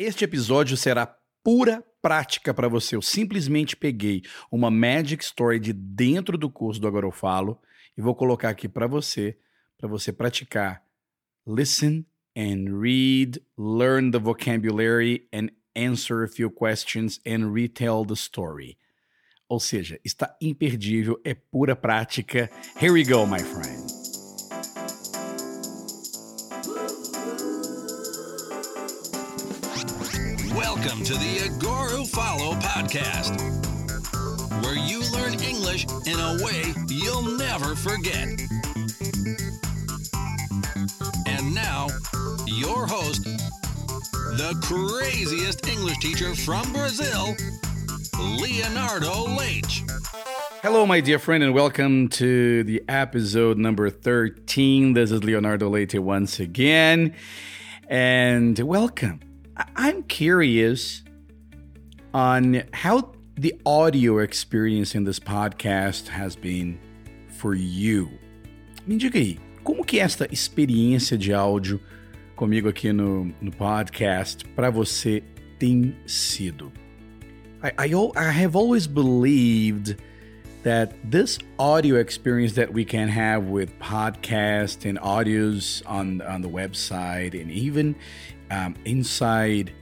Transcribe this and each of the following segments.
Este episódio será pura prática para você. Eu simplesmente peguei uma Magic Story de dentro do curso do Agora Eu Falo e vou colocar aqui para você, para você praticar. Listen and read, learn the vocabulary and answer a few questions and retell the story. Ou seja, está imperdível, é pura prática. Here we go, my friend. Welcome to the Agora Follow podcast, where you learn English in a way you'll never forget. And now, your host, the craziest English teacher from Brazil, Leonardo Leite. Hello, my dear friend, and welcome to the episode number 13. This is Leonardo Leite once again. And welcome. I'm curious on how the audio experience in this podcast has been for you. Me diga aí, como que esta experiência de áudio comigo aqui no, no podcast para você tem sido? I, I, I have always believed that this audio experience that we can have with podcast and audios on on the website and even um, inside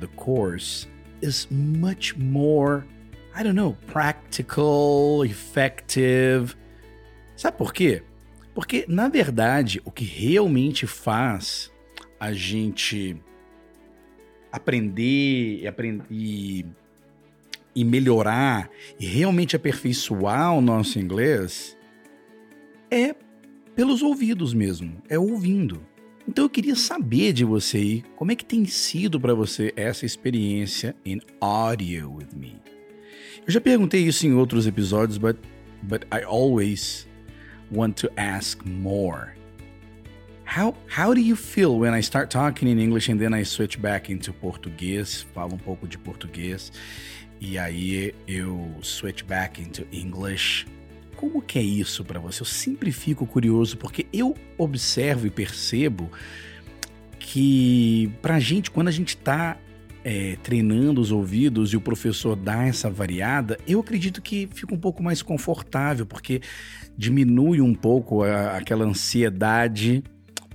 the course is much more I don't know practical, effective. Sabe por quê? Porque na verdade o que realmente faz a gente aprender e, aprend- e e melhorar e realmente aperfeiçoar o nosso inglês é pelos ouvidos mesmo, é ouvindo. Então eu queria saber de você aí, como é que tem sido para você essa experiência in audio with me. Eu já perguntei isso em outros episódios, but but I always want to ask more. How how do you feel when I start talking in English and then I switch back into português, falo um pouco de português e aí eu switch back into English? Como que é isso para você? Eu sempre fico curioso porque eu observo e percebo que pra gente, quando a gente tá é, treinando os ouvidos e o professor dá essa variada, eu acredito que fica um pouco mais confortável, porque diminui um pouco a- aquela ansiedade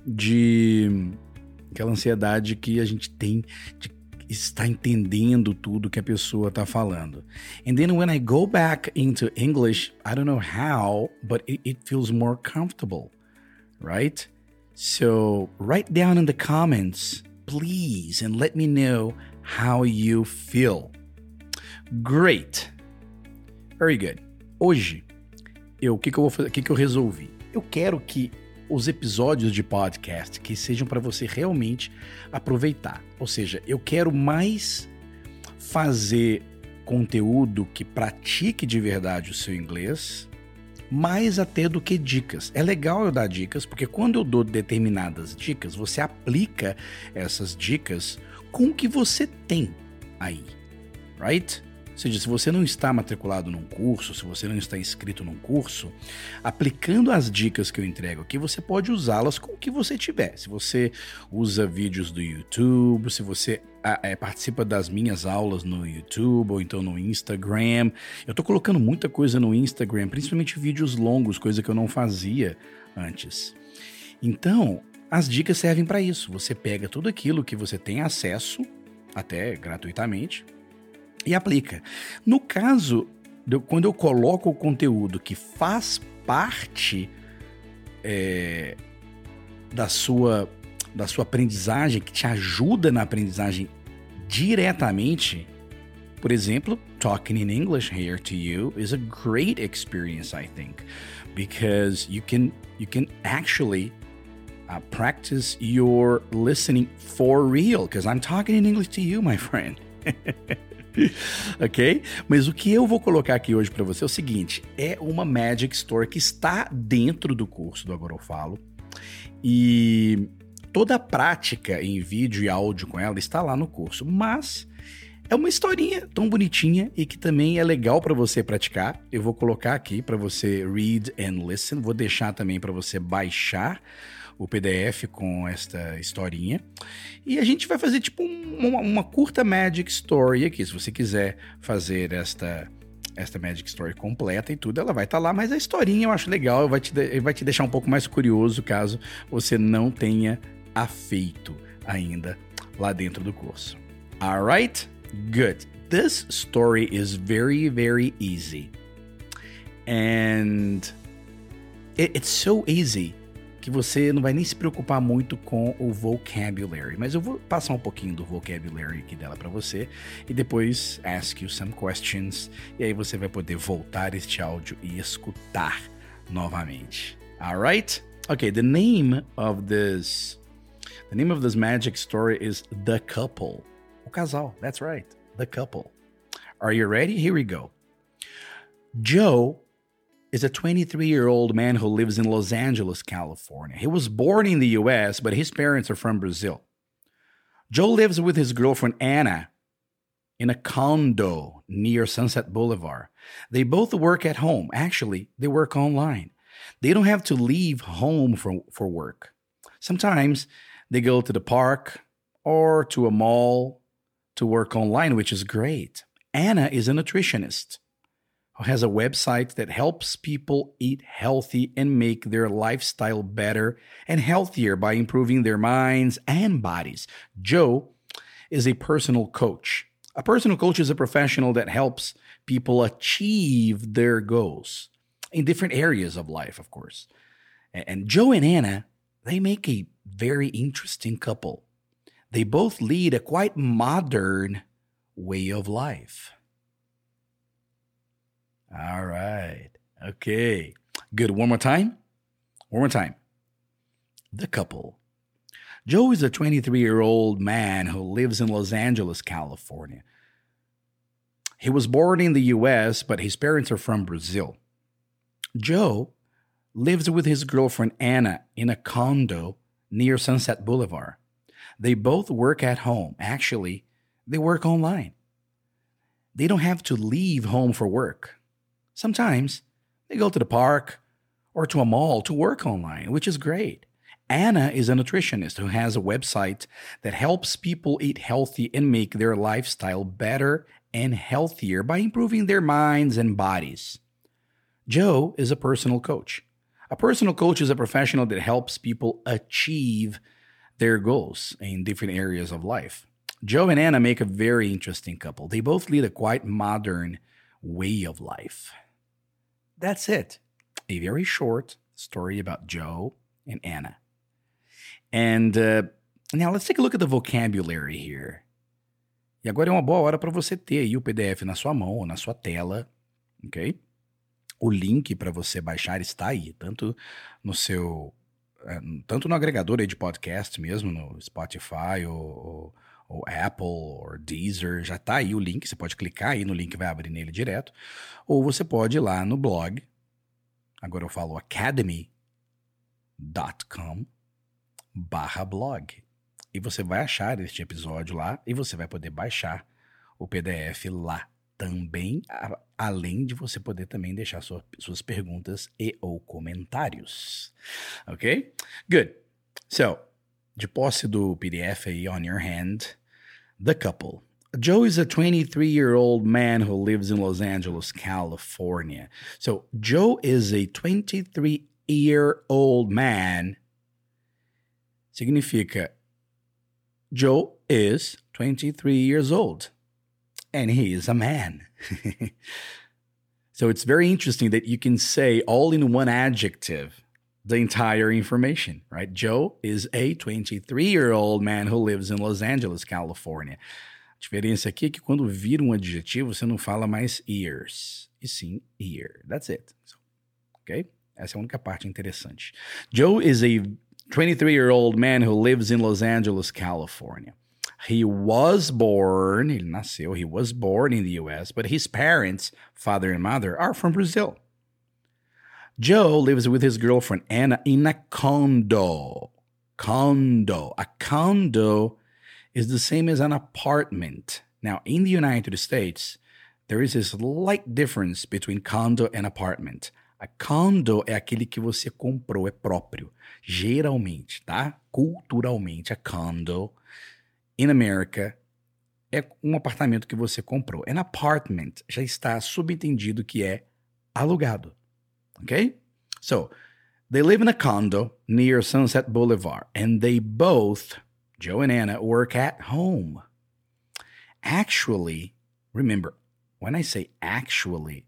de. aquela ansiedade que a gente tem de estar entendendo tudo que a pessoa está falando. And then when I go back into English, I don't know how, but it, it feels more comfortable, right? So write down in the comments, please, and let me know how you feel. Great. Very good. Hoje, eu, o que, que eu vou fazer? O que, que eu resolvi? Eu quero que os episódios de podcast que sejam para você realmente aproveitar. Ou seja, eu quero mais fazer conteúdo que pratique de verdade o seu inglês, mais até do que dicas. É legal eu dar dicas, porque quando eu dou determinadas dicas, você aplica essas dicas com o que você tem aí, right? Seja, se você não está matriculado num curso, se você não está inscrito num curso, aplicando as dicas que eu entrego aqui, você pode usá-las com o que você tiver. Se você usa vídeos do YouTube, se você ah, é, participa das minhas aulas no YouTube ou então no Instagram. Eu tô colocando muita coisa no Instagram, principalmente vídeos longos, coisa que eu não fazia antes. Então, as dicas servem para isso. Você pega tudo aquilo que você tem acesso, até gratuitamente, e aplica. No caso, quando eu coloco o conteúdo que faz parte é, da sua da sua aprendizagem, que te ajuda na aprendizagem diretamente, por exemplo, talking in English here to you is a great experience, I think, because you can you can actually uh, practice your listening for real. Because I'm talking in English to you, my friend. ok? Mas o que eu vou colocar aqui hoje para você é o seguinte: é uma Magic Store que está dentro do curso do Agora Eu Falo. E toda a prática em vídeo e áudio com ela está lá no curso. Mas é uma historinha tão bonitinha e que também é legal para você praticar. Eu vou colocar aqui para você read and listen. Vou deixar também para você baixar o PDF com esta historinha. E a gente vai fazer tipo um, uma, uma, curta Magic Story aqui. Se você quiser fazer esta, esta Magic Story completa e tudo, ela vai estar tá lá. Mas a historinha eu acho legal, vai te, vai te deixar um pouco mais curioso caso você não tenha a feito ainda lá dentro do curso. Alright? Good. This story is very, very easy. And it, it's so easy que você não vai nem se preocupar muito com o vocabulary, mas eu vou passar um pouquinho do vocabulary aqui dela para você e depois ask you some questions e aí você vai poder voltar este áudio e escutar novamente. Alright? Okay, the name of this the name of this magic story is The Couple. O casal, that's right. The Couple. Are you ready? Here we go. Joe is a 23 year old man who lives in Los Angeles, California. He was born in the US, but his parents are from Brazil. Joe lives with his girlfriend Anna in a condo near Sunset Boulevard. They both work at home. Actually, they work online. They don't have to leave home for, for work. Sometimes they go to the park or to a mall to work online, which is great. Anna is a nutritionist has a website that helps people eat healthy and make their lifestyle better and healthier by improving their minds and bodies. Joe is a personal coach. A personal coach is a professional that helps people achieve their goals in different areas of life, of course. And Joe and Anna, they make a very interesting couple. They both lead a quite modern way of life. All right. Okay. Good. One more time. One more time. The couple. Joe is a 23 year old man who lives in Los Angeles, California. He was born in the US, but his parents are from Brazil. Joe lives with his girlfriend Anna in a condo near Sunset Boulevard. They both work at home. Actually, they work online. They don't have to leave home for work. Sometimes they go to the park or to a mall to work online, which is great. Anna is a nutritionist who has a website that helps people eat healthy and make their lifestyle better and healthier by improving their minds and bodies. Joe is a personal coach. A personal coach is a professional that helps people achieve their goals in different areas of life. Joe and Anna make a very interesting couple. They both lead a quite modern way of life. That's it. A very short story about Joe and Anna. And uh, now let's take a look at the vocabulary here. E agora é uma boa hora para você ter aí o PDF na sua mão ou na sua tela, ok? O link para você baixar está aí, tanto no seu, é, tanto no agregador de podcast mesmo, no Spotify ou, ou Apple ou Deezer, já está aí o link, você pode clicar aí no link vai abrir nele direto, ou você pode ir lá no blog, agora eu falo academy.com barra blog. E você vai achar este episódio lá e você vai poder baixar o PDF lá também, além de você poder também deixar sua, suas perguntas e ou comentários. Ok? Good. So, de posse do PDF aí on your hand, The couple. Joe is a 23 year old man who lives in Los Angeles, California. So, Joe is a 23 year old man. Significa Joe is 23 years old and he is a man. so, it's very interesting that you can say all in one adjective the entire information, right? Joe is a 23 year old man who lives in Los Angeles, California. A diferença aqui é que quando vira um adjetivo, você não fala mais ears, e sim ear. That's it. So, ok? Essa é a única parte interessante. Joe is a 23 year old man who lives in Los Angeles, California. He was born, ele nasceu, he was born in the US, but his parents, father and mother, are from Brazil. Joe lives with his girlfriend Anna in a condo. Condo. A condo is the same as an apartment. Now, in the United States, there is a slight difference between condo and apartment. A condo é aquele que você comprou, é próprio. Geralmente, tá? Culturalmente, a condo in America é um apartamento que você comprou. An apartment já está subentendido que é alugado. Ok? So, they live in a condo near Sunset Boulevard and they both, Joe and Anna, work at home. Actually, remember, when I say actually,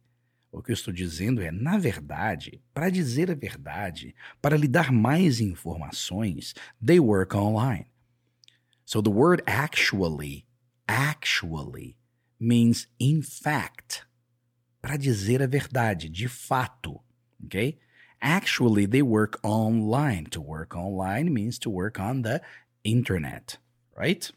o que eu estou dizendo é, na verdade, para dizer a verdade, para lhe dar mais informações, they work online. So the word actually, actually, means in fact. Para dizer a verdade, de fato. Okay? Actually, they work online. To work online means to work on the internet, right?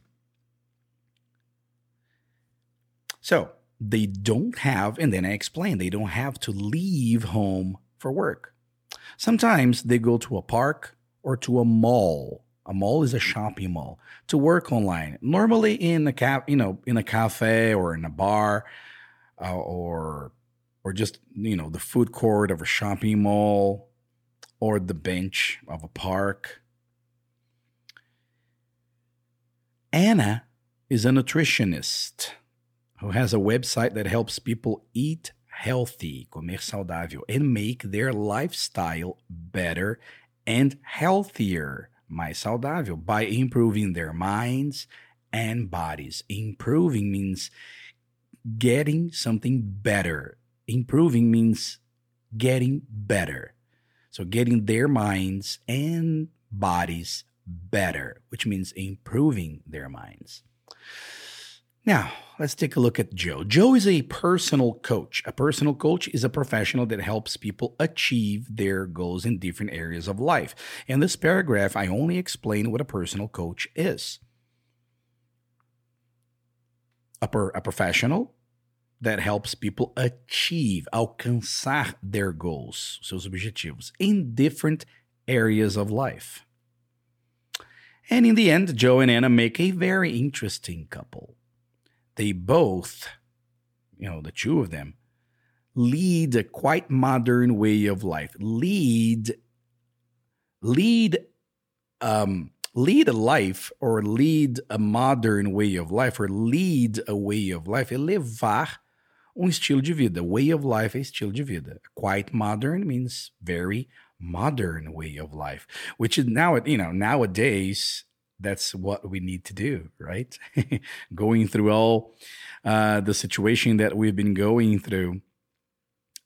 So, they don't have, and then I explain, they don't have to leave home for work. Sometimes they go to a park or to a mall. A mall is a shopping mall to work online. Normally in a cap, you know, in a cafe or in a bar, uh, or or just you know the food court of a shopping mall, or the bench of a park. Anna is a nutritionist who has a website that helps people eat healthy, comer saudável, and make their lifestyle better and healthier, mais saudável, by improving their minds and bodies. Improving means getting something better. Improving means getting better. So, getting their minds and bodies better, which means improving their minds. Now, let's take a look at Joe. Joe is a personal coach. A personal coach is a professional that helps people achieve their goals in different areas of life. In this paragraph, I only explain what a personal coach is. A, per, a professional that helps people achieve, alcançar their goals, seus objetivos, in different areas of life. And in the end, Joe and Anna make a very interesting couple they both, you know, the two of them, lead a quite modern way of life. Lead, lead, um, lead a life or lead a modern way of life or lead a way of life levar um estilo de vida. Way of life é estilo de vida. Quite modern means very modern way of life, which is now, you know, nowadays that's what we need to do, right? going through all uh, the situation that we've been going through,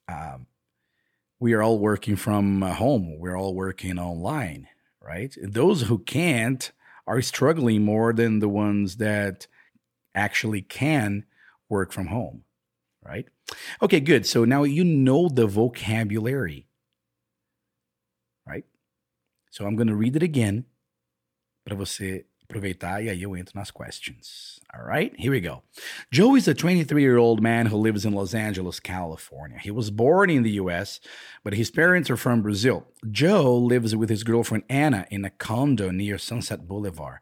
um, we are all working from home. We're all working online, right? Those who can't are struggling more than the ones that actually can work from home, right? Okay, good. So now you know the vocabulary, right? So I'm going to read it again para você aproveitar e aí eu entro nas questions. All right, here we go. Joe is a 23 year old man who lives in Los Angeles, California. He was born in the US, but his parents are from Brazil. Joe lives with his girlfriend Anna in a condo near Sunset Boulevard.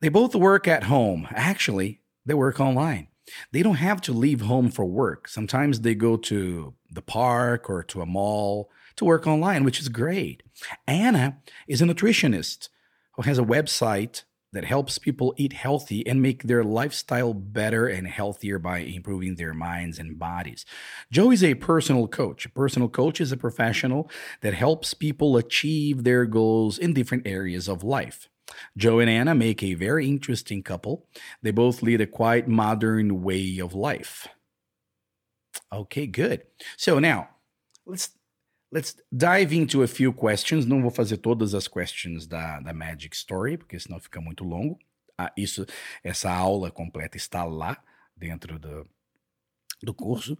They both work at home. Actually, they work online. They don't have to leave home for work. Sometimes they go to the park or to a mall to work online, which is great. Anna is a nutritionist who has a website that helps people eat healthy and make their lifestyle better and healthier by improving their minds and bodies. Joe is a personal coach. A personal coach is a professional that helps people achieve their goals in different areas of life. Joe and Anna make a very interesting couple. They both lead a quite modern way of life. Okay, good. So now let's Let's dive into a few questions. Não vou fazer todas as questions da, da Magic Story, porque senão fica muito longo. Ah, isso, essa aula completa está lá dentro do, do curso.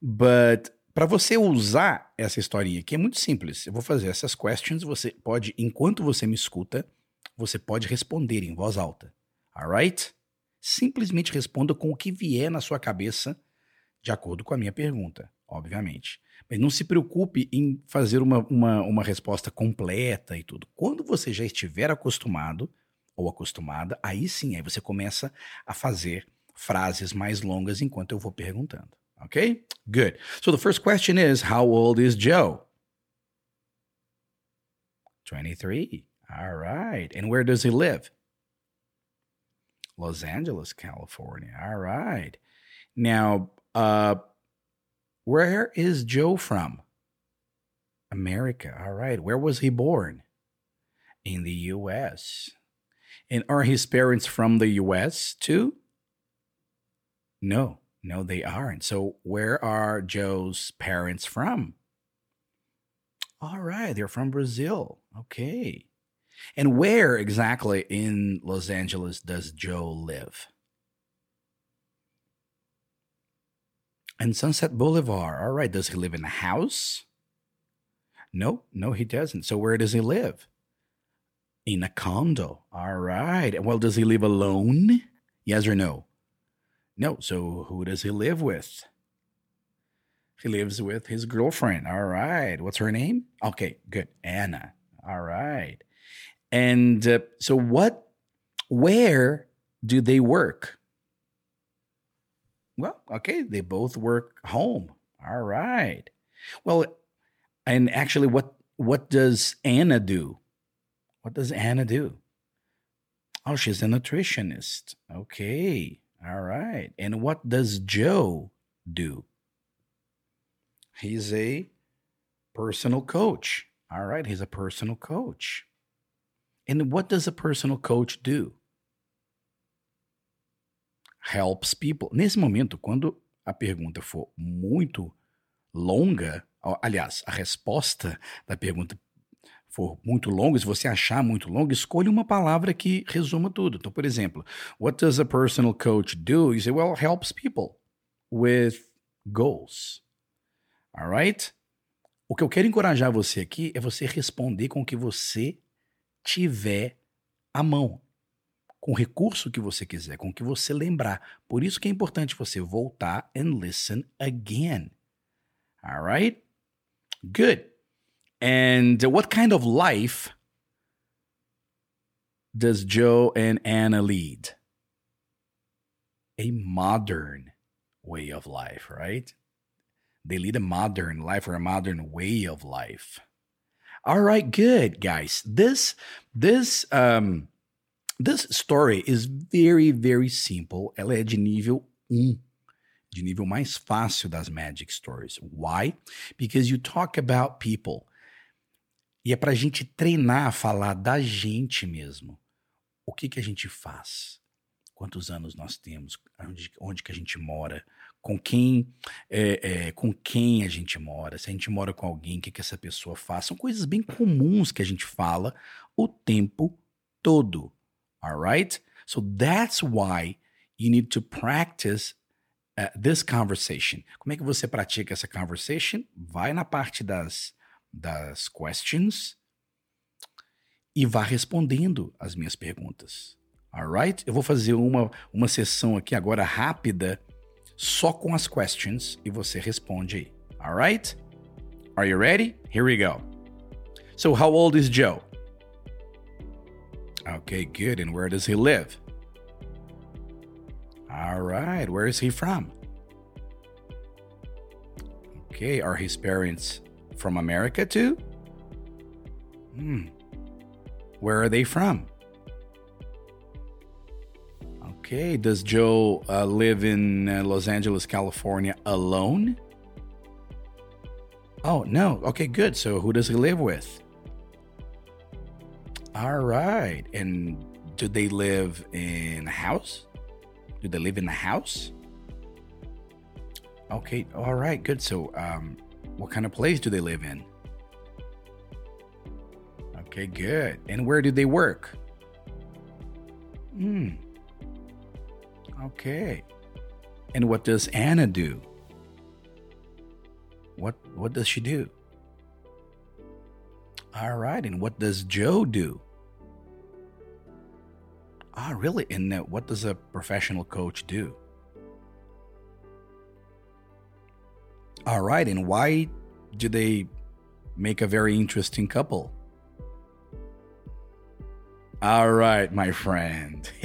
But para você usar essa historinha aqui é muito simples. Eu vou fazer essas questions. Você pode, enquanto você me escuta, você pode responder em voz alta. Alright? Simplesmente responda com o que vier na sua cabeça, de acordo com a minha pergunta, obviamente. Mas não se preocupe em fazer uma, uma, uma resposta completa e tudo. Quando você já estiver acostumado ou acostumada, aí sim, aí você começa a fazer frases mais longas enquanto eu vou perguntando. Okay? Good. So the first question is How old is Joe? 23. All right. And where does he live? Los Angeles, California. All right. Now, uh, where is Joe from? America. All right. Where was he born? In the US. And are his parents from the US too? No, no, they aren't. So, where are Joe's parents from? All right, they're from Brazil. Okay. And where exactly in Los Angeles does Joe live? And Sunset Boulevard. All right. Does he live in a house? No, no, he doesn't. So where does he live? In a condo. All right. Well, does he live alone? Yes or no? No. So who does he live with? He lives with his girlfriend. All right. What's her name? Okay, good. Anna. All right. And uh, so what where do they work? Well, okay, they both work home. All right. Well, and actually what what does Anna do? What does Anna do? Oh, she's a nutritionist. Okay. All right. And what does Joe do? He's a personal coach. All right. He's a personal coach. And what does a personal coach do? Helps people. Nesse momento, quando a pergunta for muito longa, aliás, a resposta da pergunta for muito longa, se você achar muito longa, escolha uma palavra que resuma tudo. Então, por exemplo, what does a personal coach do? You say, well, helps people with goals. All right? O que eu quero encorajar você aqui é você responder com o que você tiver à mão, com o recurso que você quiser, com o que você lembrar. Por isso que é importante você voltar and listen again. All right? Good. And what kind of life does Joe and Anna lead? A modern way of life, right? They lead a modern life or a modern way of life. All right, good guys. This this um this story is very very simple. Ela é de nível 1, de nível mais fácil das magic stories. Why? Because you talk about people. E é para a gente treinar a falar da gente mesmo. O que que a gente faz? Quantos anos nós temos? Onde, onde que a gente mora? Com quem é, é, com quem a gente mora, se a gente mora com alguém, o que, que essa pessoa faz. São coisas bem comuns que a gente fala o tempo todo. Alright? So that's why you need to practice uh, this conversation. Como é que você pratica essa conversation? Vai na parte das, das questions e vá respondendo as minhas perguntas. Alright? Eu vou fazer uma, uma sessão aqui agora rápida só com as questions e você responde aí. Alright? Are you ready? Here we go. So, how old is Joe? Okay, good. And where does he live? All right. Where is he from? Okay. Are his parents from America too? Hmm. Where are they from? Okay. Does Joe uh, live in uh, Los Angeles, California alone? Oh, no. Okay, good. So who does he live with? All right. And do they live in a house? Do they live in a house? Okay. All right. Good. So, um, what kind of place do they live in? Okay, good. And where do they work? Hmm. Okay. And what does Anna do? What what does she do? All right. And what does Joe do? Ah, really? And uh, what does a professional coach do? All right. And why do they make a very interesting couple? All right, my friend.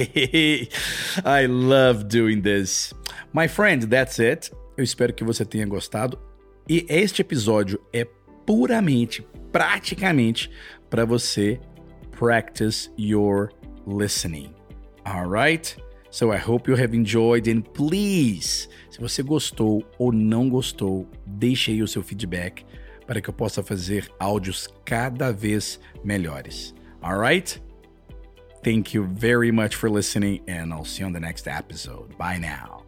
I love doing this. My friend, that's it. Eu espero que você tenha gostado. E este episódio é puramente, praticamente, para você practice your listening. Alright? So I hope you have enjoyed and please, se você gostou ou não gostou, deixe aí o seu feedback para que eu possa fazer áudios cada vez melhores. Alright? Thank you very much for listening and I'll see you on the next episode. Bye now.